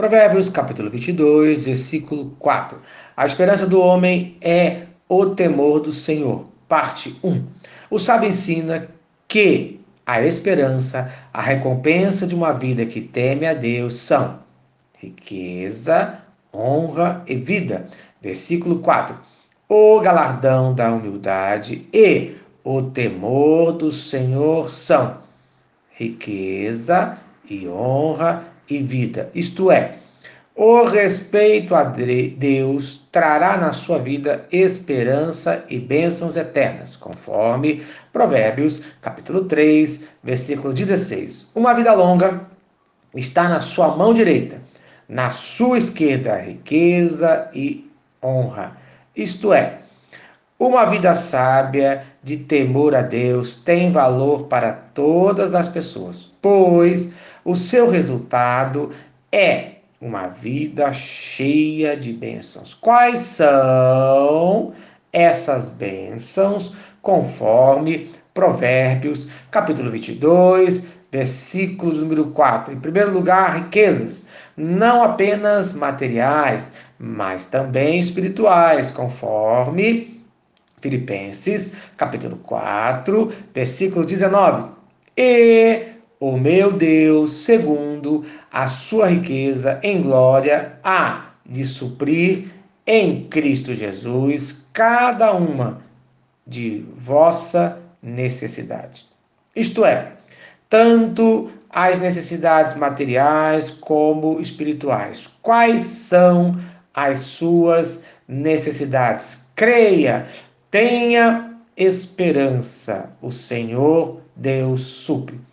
Provérbios capítulo 22, versículo 4. A esperança do homem é o temor do Senhor. Parte 1. O sábio ensina que a esperança, a recompensa de uma vida que teme a Deus são riqueza, honra e vida. Versículo 4. O galardão da humildade e o temor do Senhor são riqueza e honra e vida. Isto é, o respeito a Deus trará na sua vida esperança e bênçãos eternas, conforme Provérbios, capítulo 3, versículo 16. Uma vida longa está na sua mão direita, na sua esquerda riqueza e honra. Isto é, uma vida sábia de temor a Deus tem valor para todas as pessoas, pois o seu resultado é uma vida cheia de bênçãos. Quais são essas bênçãos? Conforme Provérbios, capítulo 22, versículo número 4. Em primeiro lugar, riquezas, não apenas materiais, mas também espirituais, conforme Filipenses, capítulo 4, versículo 19. E o meu Deus, segundo a sua riqueza em glória, há de suprir em Cristo Jesus cada uma de vossa necessidade. Isto é, tanto as necessidades materiais como espirituais. Quais são as suas necessidades? Creia, tenha esperança. O Senhor Deus supre.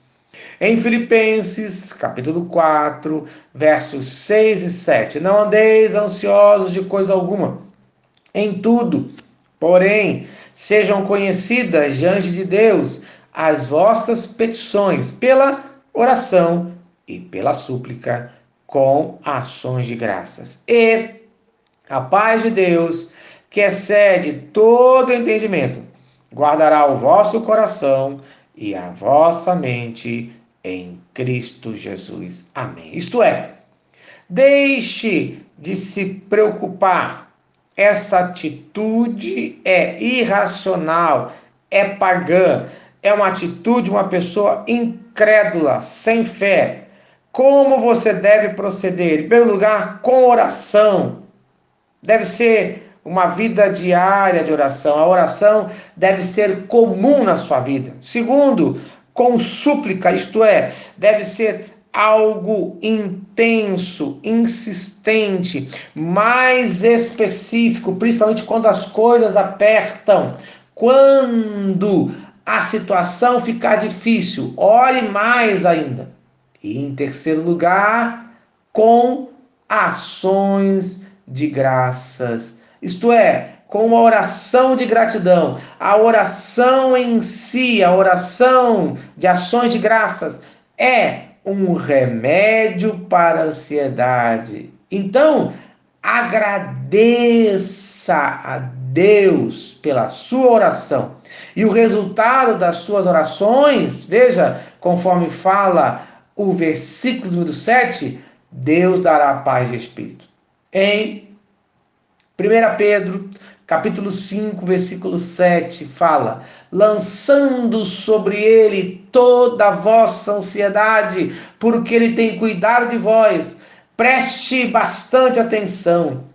Em Filipenses, capítulo 4, versos 6 e 7. Não andeis ansiosos de coisa alguma, em tudo, porém, sejam conhecidas diante de Deus as vossas petições pela oração e pela súplica com ações de graças. E a paz de Deus, que excede todo entendimento, guardará o vosso coração e a vossa mente em Cristo Jesus. Amém. Isto é, deixe de se preocupar. Essa atitude é irracional, é pagã, é uma atitude de uma pessoa incrédula, sem fé. Como você deve proceder? Em primeiro lugar, com oração. Deve ser uma vida diária de oração. A oração deve ser comum na sua vida. Segundo, com súplica, isto é, deve ser algo intenso, insistente, mais específico, principalmente quando as coisas apertam. Quando a situação ficar difícil, ore mais ainda. E em terceiro lugar, com ações de graças isto é, com uma oração de gratidão. A oração em si, a oração de ações de graças, é um remédio para a ansiedade. Então, agradeça a Deus pela sua oração. E o resultado das suas orações, veja, conforme fala o versículo número 7, Deus dará paz de espírito. Em 1 Pedro, capítulo 5, versículo 7, fala: lançando sobre ele toda a vossa ansiedade, porque ele tem cuidado de vós. Preste bastante atenção.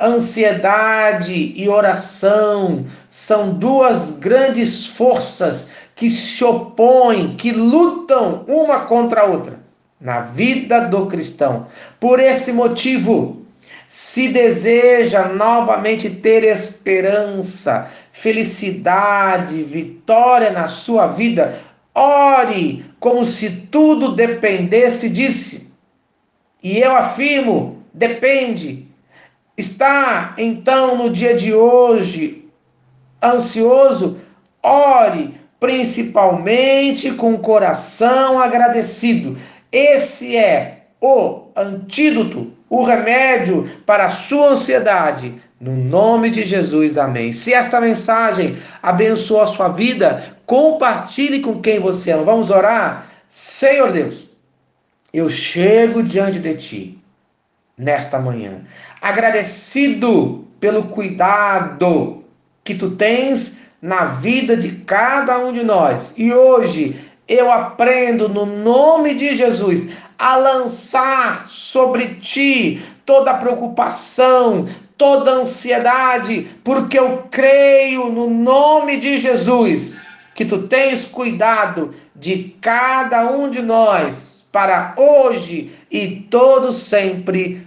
Ansiedade e oração são duas grandes forças que se opõem, que lutam uma contra a outra na vida do cristão. Por esse motivo, se deseja novamente ter esperança, felicidade, vitória na sua vida, ore como se tudo dependesse disso. E eu afirmo, depende. Está então no dia de hoje ansioso? Ore, principalmente com o coração agradecido. Esse é o antídoto o remédio para a sua ansiedade. No nome de Jesus, amém. Se esta mensagem abençoa a sua vida, compartilhe com quem você ama. Vamos orar? Senhor Deus, eu chego diante de ti nesta manhã. Agradecido pelo cuidado que tu tens na vida de cada um de nós. E hoje eu aprendo no nome de Jesus a lançar sobre ti toda preocupação, toda ansiedade, porque eu creio no nome de Jesus que tu tens cuidado de cada um de nós para hoje e todo sempre.